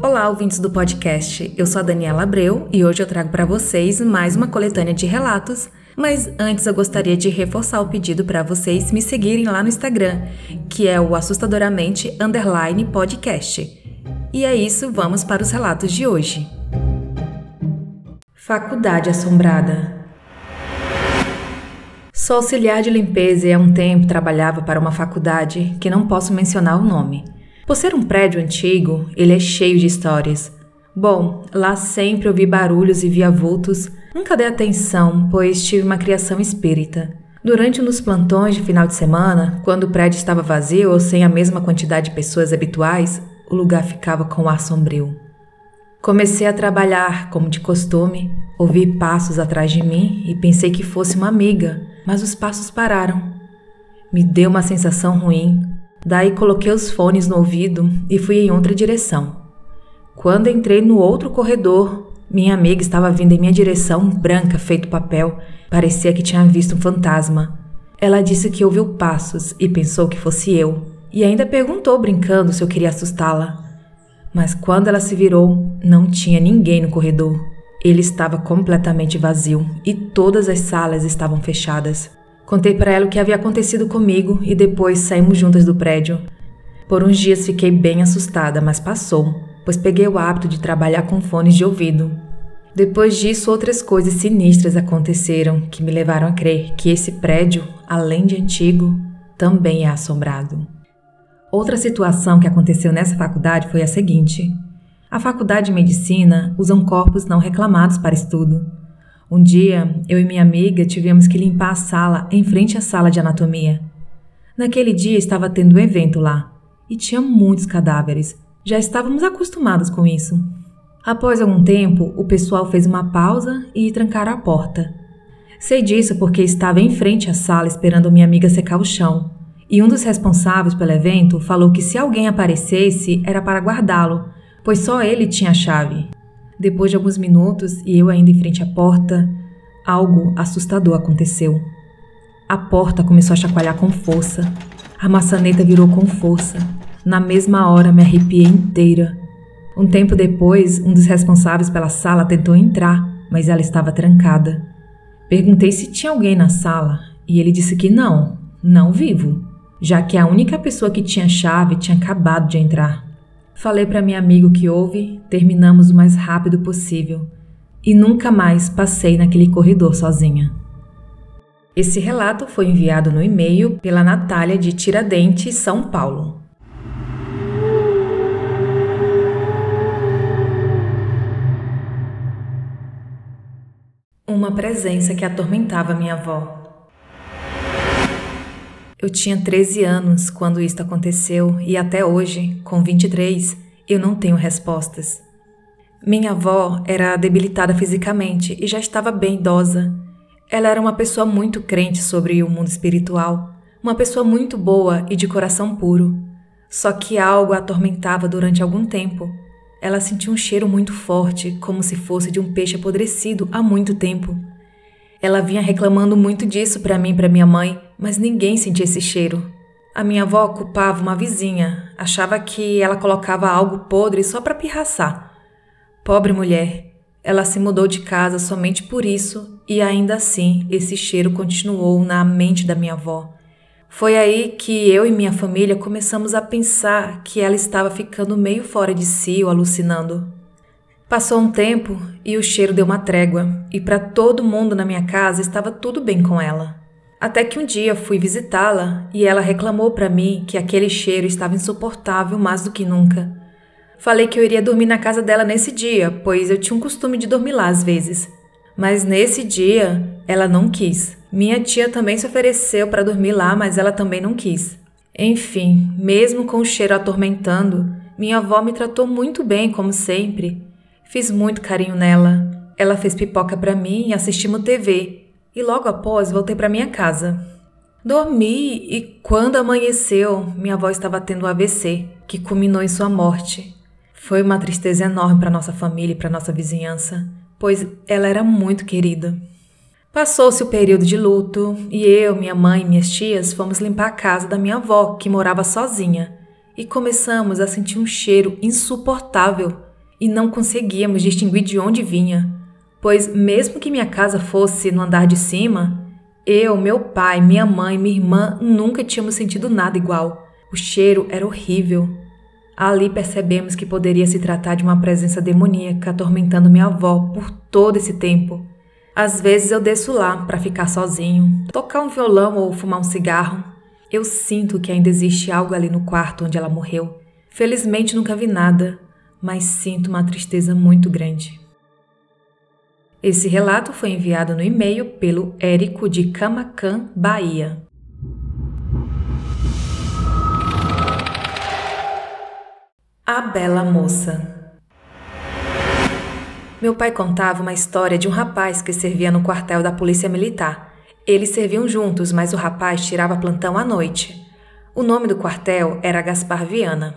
Olá, ouvintes do podcast. Eu sou a Daniela Abreu e hoje eu trago para vocês mais uma coletânea de relatos. Mas antes eu gostaria de reforçar o pedido para vocês me seguirem lá no Instagram, que é o assustadoramente underline podcast. E é isso, vamos para os relatos de hoje. Faculdade Assombrada Sou auxiliar de limpeza e há um tempo trabalhava para uma faculdade que não posso mencionar o nome. Por ser um prédio antigo, ele é cheio de histórias. Bom, lá sempre ouvi barulhos e via vultos. Nunca dei atenção, pois tive uma criação espírita. Durante um dos plantões de final de semana, quando o prédio estava vazio ou sem a mesma quantidade de pessoas habituais, o lugar ficava com ar sombrio. Comecei a trabalhar como de costume, ouvi passos atrás de mim e pensei que fosse uma amiga, mas os passos pararam. Me deu uma sensação ruim, Daí coloquei os fones no ouvido e fui em outra direção. Quando entrei no outro corredor, minha amiga estava vindo em minha direção, branca feito papel, parecia que tinha visto um fantasma. Ela disse que ouviu passos e pensou que fosse eu, e ainda perguntou brincando se eu queria assustá-la. Mas quando ela se virou, não tinha ninguém no corredor. Ele estava completamente vazio e todas as salas estavam fechadas. Contei para ela o que havia acontecido comigo e depois saímos juntas do prédio. Por uns dias fiquei bem assustada, mas passou, pois peguei o hábito de trabalhar com fones de ouvido. Depois disso, outras coisas sinistras aconteceram que me levaram a crer que esse prédio, além de antigo, também é assombrado. Outra situação que aconteceu nessa faculdade foi a seguinte: a faculdade de medicina usam corpos não reclamados para estudo. Um dia, eu e minha amiga tivemos que limpar a sala em frente à sala de anatomia. Naquele dia estava tendo um evento lá e tinha muitos cadáveres. Já estávamos acostumados com isso. Após algum tempo, o pessoal fez uma pausa e trancaram a porta. Sei disso porque estava em frente à sala esperando minha amiga secar o chão. E um dos responsáveis pelo evento falou que se alguém aparecesse era para guardá-lo, pois só ele tinha a chave. Depois de alguns minutos e eu ainda em frente à porta, algo assustador aconteceu. A porta começou a chacoalhar com força. A maçaneta virou com força. Na mesma hora me arrepiei inteira. Um tempo depois, um dos responsáveis pela sala tentou entrar, mas ela estava trancada. Perguntei se tinha alguém na sala e ele disse que não, não vivo, já que a única pessoa que tinha chave tinha acabado de entrar. Falei para meu amigo que houve, terminamos o mais rápido possível e nunca mais passei naquele corredor sozinha. Esse relato foi enviado no e-mail pela Natália de Tiradentes, São Paulo. Uma presença que atormentava minha avó. Eu tinha 13 anos quando isto aconteceu e até hoje, com 23, eu não tenho respostas. Minha avó era debilitada fisicamente e já estava bem idosa. Ela era uma pessoa muito crente sobre o mundo espiritual, uma pessoa muito boa e de coração puro. Só que algo a atormentava durante algum tempo. Ela sentia um cheiro muito forte, como se fosse de um peixe apodrecido há muito tempo. Ela vinha reclamando muito disso para mim e para minha mãe, mas ninguém sentia esse cheiro. A minha avó culpava uma vizinha, achava que ela colocava algo podre só para pirraçar. Pobre mulher, ela se mudou de casa somente por isso e ainda assim esse cheiro continuou na mente da minha avó. Foi aí que eu e minha família começamos a pensar que ela estava ficando meio fora de si ou alucinando. Passou um tempo e o cheiro deu uma trégua, e para todo mundo na minha casa estava tudo bem com ela. Até que um dia fui visitá-la e ela reclamou para mim que aquele cheiro estava insuportável mais do que nunca. Falei que eu iria dormir na casa dela nesse dia, pois eu tinha um costume de dormir lá às vezes. Mas nesse dia ela não quis. Minha tia também se ofereceu para dormir lá, mas ela também não quis. Enfim, mesmo com o cheiro atormentando, minha avó me tratou muito bem, como sempre, Fiz muito carinho nela. Ela fez pipoca para mim e assistimos TV. E logo após voltei para minha casa. Dormi e quando amanheceu, minha avó estava tendo um AVC, que culminou em sua morte. Foi uma tristeza enorme para nossa família e para nossa vizinhança, pois ela era muito querida. Passou-se o período de luto e eu, minha mãe e minhas tias fomos limpar a casa da minha avó, que morava sozinha, e começamos a sentir um cheiro insuportável e não conseguíamos distinguir de onde vinha, pois, mesmo que minha casa fosse no andar de cima, eu, meu pai, minha mãe minha irmã nunca tínhamos sentido nada igual. O cheiro era horrível. Ali percebemos que poderia se tratar de uma presença demoníaca atormentando minha avó por todo esse tempo. Às vezes eu desço lá para ficar sozinho, tocar um violão ou fumar um cigarro. Eu sinto que ainda existe algo ali no quarto onde ela morreu. Felizmente nunca vi nada, mas sinto uma tristeza muito grande. Esse relato foi enviado no e-mail pelo Érico de Camacan, Bahia. A Bela Moça Meu pai contava uma história de um rapaz que servia no quartel da Polícia Militar. Eles serviam juntos, mas o rapaz tirava plantão à noite. O nome do quartel era Gaspar Viana.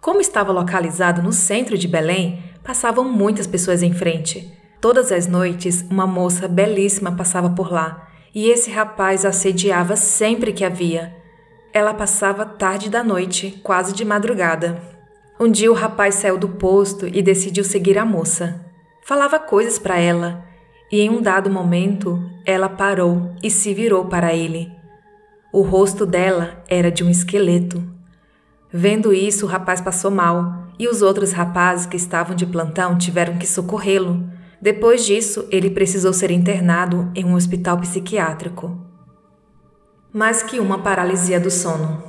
Como estava localizado no centro de Belém, passavam muitas pessoas em frente. Todas as noites, uma moça belíssima passava por lá, e esse rapaz assediava sempre que havia. Ela passava tarde da noite, quase de madrugada. Um dia o rapaz saiu do posto e decidiu seguir a moça. Falava coisas para ela, e em um dado momento ela parou e se virou para ele. O rosto dela era de um esqueleto. Vendo isso, o rapaz passou mal e os outros rapazes que estavam de plantão tiveram que socorrê-lo. Depois disso, ele precisou ser internado em um hospital psiquiátrico. Mais que uma paralisia do sono.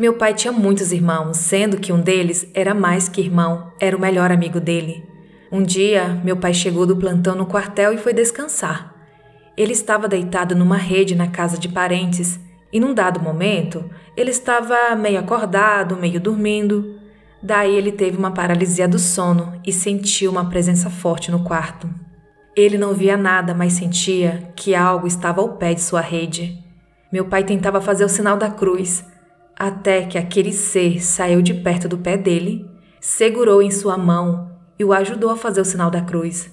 Meu pai tinha muitos irmãos, sendo que um deles era mais que irmão, era o melhor amigo dele. Um dia, meu pai chegou do plantão no quartel e foi descansar. Ele estava deitado numa rede na casa de parentes e num dado momento, ele estava meio acordado, meio dormindo. Daí ele teve uma paralisia do sono e sentiu uma presença forte no quarto. Ele não via nada, mas sentia que algo estava ao pé de sua rede. Meu pai tentava fazer o sinal da cruz, até que aquele ser saiu de perto do pé dele, segurou em sua mão e o ajudou a fazer o sinal da cruz.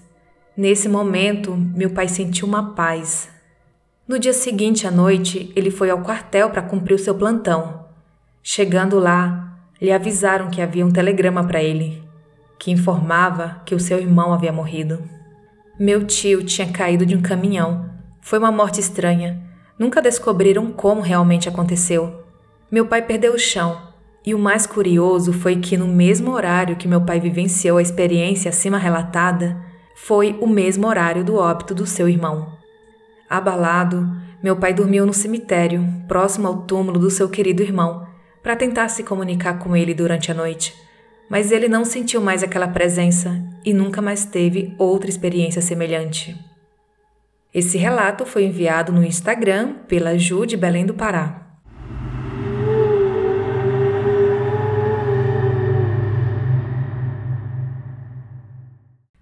Nesse momento, meu pai sentiu uma paz, no dia seguinte à noite, ele foi ao quartel para cumprir o seu plantão. Chegando lá, lhe avisaram que havia um telegrama para ele, que informava que o seu irmão havia morrido. Meu tio tinha caído de um caminhão. Foi uma morte estranha. Nunca descobriram como realmente aconteceu. Meu pai perdeu o chão. E o mais curioso foi que, no mesmo horário que meu pai vivenciou a experiência acima relatada, foi o mesmo horário do óbito do seu irmão. Abalado, meu pai dormiu no cemitério, próximo ao túmulo do seu querido irmão, para tentar se comunicar com ele durante a noite. Mas ele não sentiu mais aquela presença e nunca mais teve outra experiência semelhante. Esse relato foi enviado no Instagram pela Ju de Belém do Pará.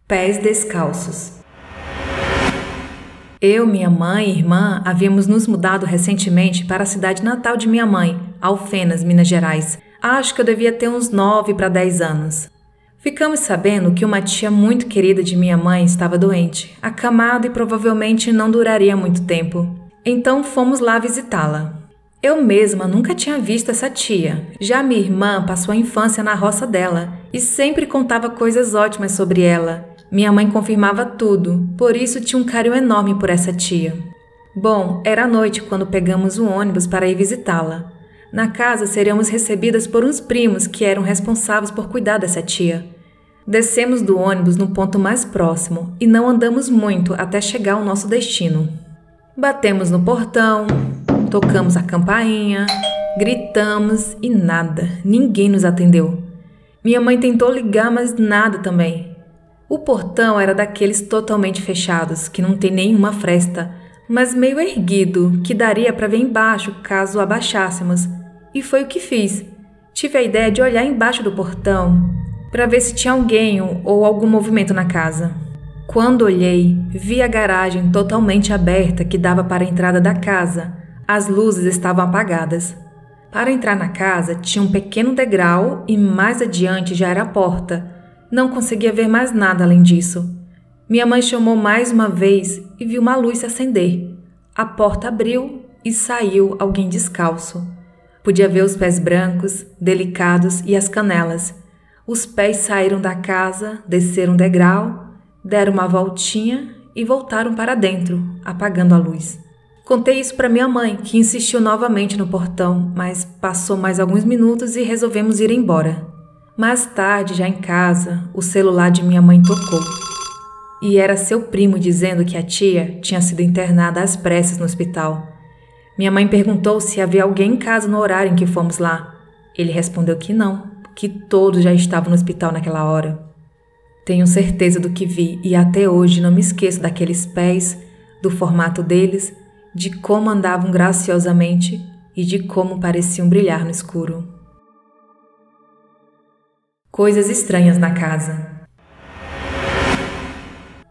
Pés descalços. Eu, minha mãe e irmã havíamos nos mudado recentemente para a cidade natal de minha mãe, Alfenas, Minas Gerais. Acho que eu devia ter uns 9 para 10 anos. Ficamos sabendo que uma tia muito querida de minha mãe estava doente, acamada e provavelmente não duraria muito tempo. Então fomos lá visitá-la. Eu mesma nunca tinha visto essa tia. Já minha irmã passou a infância na roça dela e sempre contava coisas ótimas sobre ela. Minha mãe confirmava tudo, por isso tinha um carinho enorme por essa tia. Bom, era noite quando pegamos o ônibus para ir visitá-la. Na casa seríamos recebidas por uns primos que eram responsáveis por cuidar dessa tia. Descemos do ônibus no ponto mais próximo e não andamos muito até chegar ao nosso destino. Batemos no portão, tocamos a campainha, gritamos e nada, ninguém nos atendeu. Minha mãe tentou ligar, mas nada também. O portão era daqueles totalmente fechados, que não tem nenhuma fresta, mas meio erguido, que daria para ver embaixo caso abaixássemos. E foi o que fiz. Tive a ideia de olhar embaixo do portão para ver se tinha alguém ou algum movimento na casa. Quando olhei, vi a garagem totalmente aberta que dava para a entrada da casa. As luzes estavam apagadas. Para entrar na casa tinha um pequeno degrau e mais adiante já era a porta não conseguia ver mais nada além disso. Minha mãe chamou mais uma vez e viu uma luz se acender. A porta abriu e saiu alguém descalço. Podia ver os pés brancos, delicados e as canelas. Os pés saíram da casa, desceram um degrau, deram uma voltinha e voltaram para dentro, apagando a luz. Contei isso para minha mãe, que insistiu novamente no portão, mas passou mais alguns minutos e resolvemos ir embora. Mais tarde, já em casa, o celular de minha mãe tocou. E era seu primo dizendo que a tia tinha sido internada às pressas no hospital. Minha mãe perguntou se havia alguém em casa no horário em que fomos lá. Ele respondeu que não, que todos já estavam no hospital naquela hora. Tenho certeza do que vi e até hoje não me esqueço daqueles pés, do formato deles, de como andavam graciosamente e de como pareciam brilhar no escuro. Coisas estranhas na casa.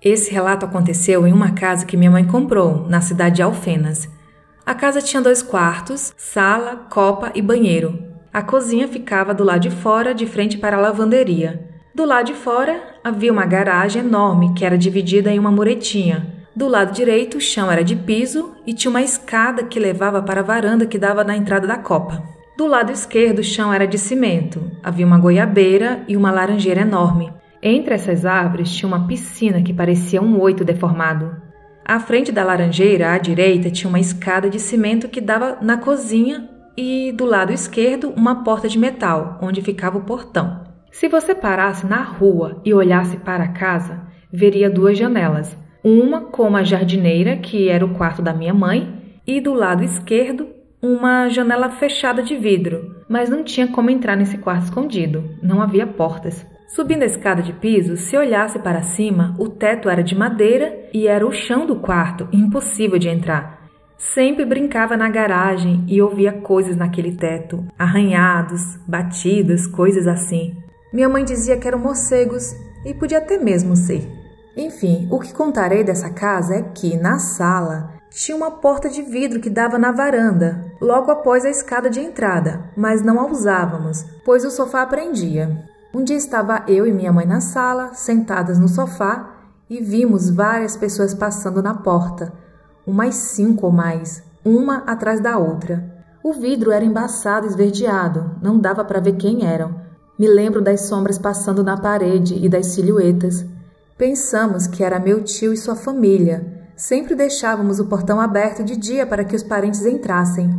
Esse relato aconteceu em uma casa que minha mãe comprou, na cidade de Alfenas. A casa tinha dois quartos, sala, copa e banheiro. A cozinha ficava do lado de fora, de frente para a lavanderia. Do lado de fora havia uma garagem enorme que era dividida em uma muretinha. Do lado direito, o chão era de piso e tinha uma escada que levava para a varanda que dava na entrada da copa. Do lado esquerdo, o chão era de cimento. Havia uma goiabeira e uma laranjeira enorme. Entre essas árvores tinha uma piscina que parecia um oito deformado. À frente da laranjeira, à direita, tinha uma escada de cimento que dava na cozinha e do lado esquerdo uma porta de metal, onde ficava o portão. Se você parasse na rua e olhasse para a casa, veria duas janelas. Uma com uma jardineira, que era o quarto da minha mãe, e do lado esquerdo uma janela fechada de vidro, mas não tinha como entrar nesse quarto escondido, não havia portas. Subindo a escada de piso, se olhasse para cima, o teto era de madeira e era o chão do quarto, impossível de entrar. Sempre brincava na garagem e ouvia coisas naquele teto, arranhados, batidas, coisas assim. Minha mãe dizia que eram morcegos e podia até mesmo ser. Enfim, o que contarei dessa casa é que, na sala, tinha uma porta de vidro que dava na varanda, logo após a escada de entrada, mas não a usávamos, pois o sofá prendia. Um dia estava eu e minha mãe na sala, sentadas no sofá, e vimos várias pessoas passando na porta umas cinco ou mais, uma atrás da outra. O vidro era embaçado e esverdeado, não dava para ver quem eram. Me lembro das sombras passando na parede e das silhuetas. Pensamos que era meu tio e sua família. Sempre deixávamos o portão aberto de dia para que os parentes entrassem.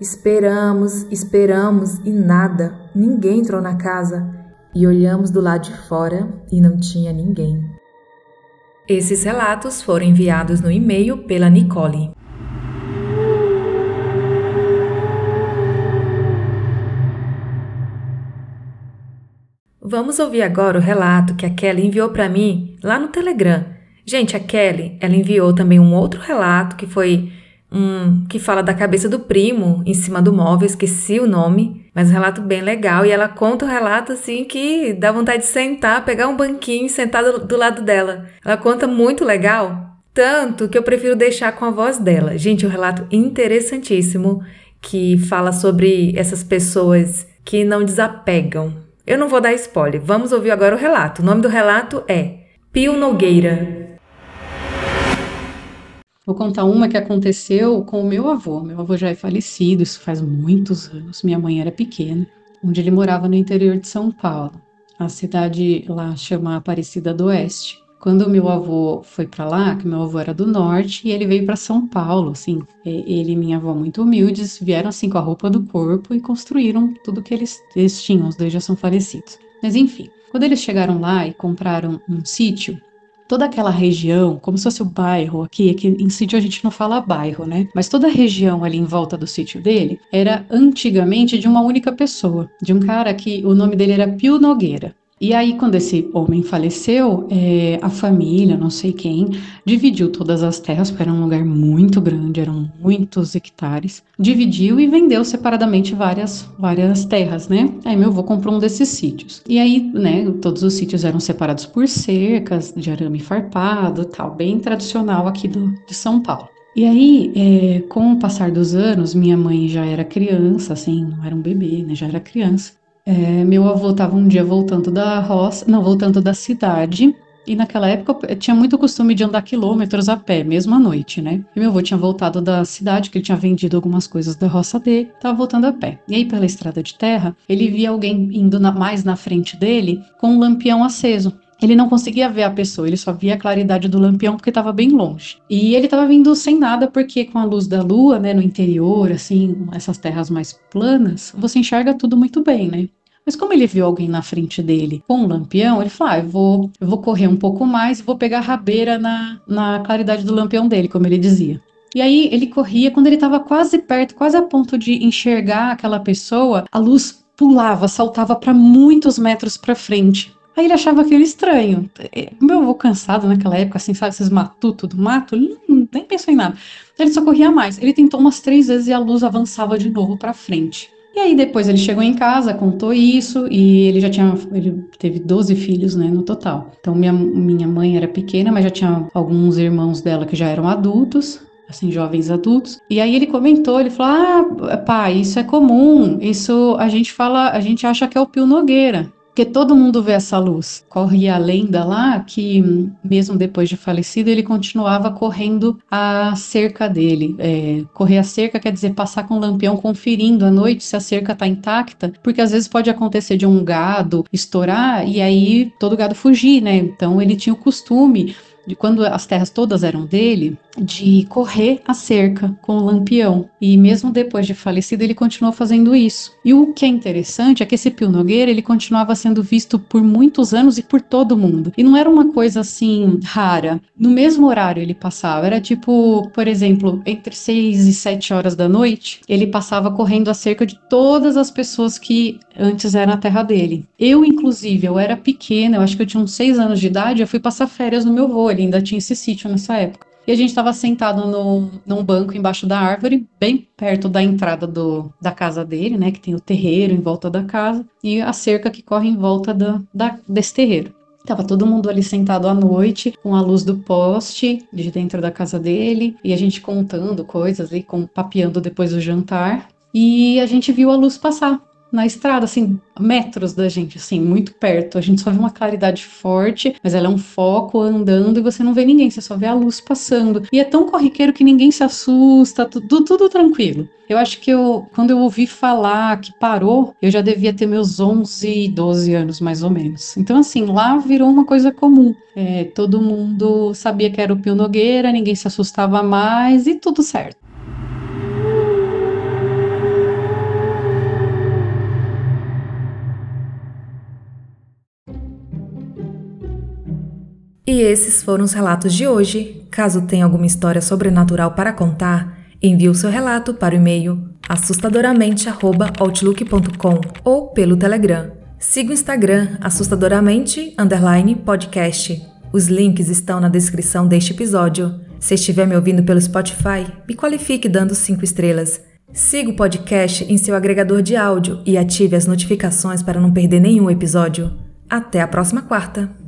Esperamos, esperamos e nada. Ninguém entrou na casa. E olhamos do lado de fora e não tinha ninguém. Esses relatos foram enviados no e-mail pela Nicole. Vamos ouvir agora o relato que a Kelly enviou para mim lá no Telegram. Gente, a Kelly, ela enviou também um outro relato que foi um que fala da cabeça do primo em cima do móvel, esqueci o nome, mas um relato bem legal. E ela conta o um relato assim que dá vontade de sentar, pegar um banquinho e sentar do, do lado dela. Ela conta muito legal, tanto que eu prefiro deixar com a voz dela. Gente, um relato interessantíssimo que fala sobre essas pessoas que não desapegam. Eu não vou dar spoiler, vamos ouvir agora o relato. O nome do relato é Pio Nogueira. Vou contar uma que aconteceu com o meu avô. Meu avô já é falecido, isso faz muitos anos. Minha mãe era pequena, onde ele morava no interior de São Paulo. A cidade lá chama Aparecida do Oeste. Quando meu avô foi para lá, que meu avô era do norte, e ele veio para São Paulo, assim, ele e minha avó muito humildes, vieram assim com a roupa do corpo e construíram tudo que eles, eles tinham, os dois já são falecidos. Mas enfim, quando eles chegaram lá e compraram um sítio, toda aquela região, como se fosse o bairro aqui, aqui em sítio a gente não fala bairro, né? Mas toda a região ali em volta do sítio dele era antigamente de uma única pessoa, de um cara que o nome dele era Pio Nogueira. E aí, quando esse homem faleceu, é, a família, não sei quem, dividiu todas as terras, porque era um lugar muito grande, eram muitos hectares, dividiu e vendeu separadamente várias, várias terras, né? Aí meu avô comprou um desses sítios. E aí, né, todos os sítios eram separados por cercas de arame farpado, tal, bem tradicional aqui do, de São Paulo. E aí, é, com o passar dos anos, minha mãe já era criança, assim, não era um bebê, né, já era criança. É, meu avô estava um dia voltando da roça, não, voltando da cidade, E naquela época tinha muito costume de andar quilômetros a pé, mesmo à noite, né? E meu avô tinha voltado da cidade, que ele tinha vendido algumas coisas da roça dele, tava voltando a pé. E aí, pela estrada de terra, ele via alguém indo na, mais na frente dele com um lampião aceso ele não conseguia ver a pessoa, ele só via a claridade do lampião porque estava bem longe. E ele estava vindo sem nada porque com a luz da lua, né, no interior, assim, essas terras mais planas, você enxerga tudo muito bem, né? Mas como ele viu alguém na frente dele com um lampião, ele falou: ah, eu vou, eu vou correr um pouco mais e vou pegar a rabeira na, na claridade do lampião dele, como ele dizia. E aí ele corria, quando ele estava quase perto, quase a ponto de enxergar aquela pessoa, a luz pulava, saltava para muitos metros para frente. Aí ele achava aquilo estranho. É, meu avô cansado naquela época, assim, sabe, esses matutos do mato, nem pensou em nada. Ele só corria mais. Ele tentou umas três vezes e a luz avançava de novo para frente. E aí depois ele chegou em casa, contou isso e ele já tinha, ele teve 12 filhos, né, no total. Então minha, minha mãe era pequena, mas já tinha alguns irmãos dela que já eram adultos, assim, jovens adultos. E aí ele comentou, ele falou: "Ah, pai, isso é comum. Isso a gente fala, a gente acha que é o Pio Nogueira". Porque todo mundo vê essa luz. Corre a lenda lá que, mesmo depois de falecido, ele continuava correndo a cerca dele. É, correr a cerca quer dizer passar com o lampião conferindo à noite se a cerca está intacta, porque às vezes pode acontecer de um gado estourar e aí todo gado fugir, né? Então ele tinha o costume de quando as terras todas eram dele, de correr a cerca com o lampião. E mesmo depois de falecido, ele continuou fazendo isso. E o que é interessante é que esse Pio Nogueira, ele continuava sendo visto por muitos anos e por todo mundo. E não era uma coisa assim rara. No mesmo horário ele passava, era tipo, por exemplo, entre 6 e 7 horas da noite, ele passava correndo a cerca de todas as pessoas que antes eram na terra dele. Eu, inclusive, eu era pequena, eu acho que eu tinha uns 6 anos de idade, eu fui passar férias no meu avô, ele ainda tinha esse sítio nessa época. E a gente estava sentado no, num banco embaixo da árvore, bem perto da entrada do, da casa dele, né? Que tem o terreiro em volta da casa e a cerca que corre em volta da, da desse terreiro. Tava todo mundo ali sentado à noite, com a luz do poste de dentro da casa dele, e a gente contando coisas ali, com, papeando depois do jantar. E a gente viu a luz passar na estrada, assim, metros da gente, assim, muito perto. A gente só vê uma claridade forte, mas ela é um foco andando e você não vê ninguém, você só vê a luz passando. E é tão corriqueiro que ninguém se assusta, tudo, tudo tranquilo. Eu acho que eu, quando eu ouvi falar que parou, eu já devia ter meus 11, 12 anos mais ou menos. Então, assim, lá virou uma coisa comum. É, todo mundo sabia que era o Pio Nogueira, ninguém se assustava mais e tudo certo. E esses foram os relatos de hoje. Caso tenha alguma história sobrenatural para contar, envie o seu relato para o e-mail assustadoramente@outlook.com ou pelo Telegram. Siga o Instagram assustadoramente podcast. Os links estão na descrição deste episódio. Se estiver me ouvindo pelo Spotify, me qualifique dando 5 estrelas. Siga o podcast em seu agregador de áudio e ative as notificações para não perder nenhum episódio. Até a próxima quarta!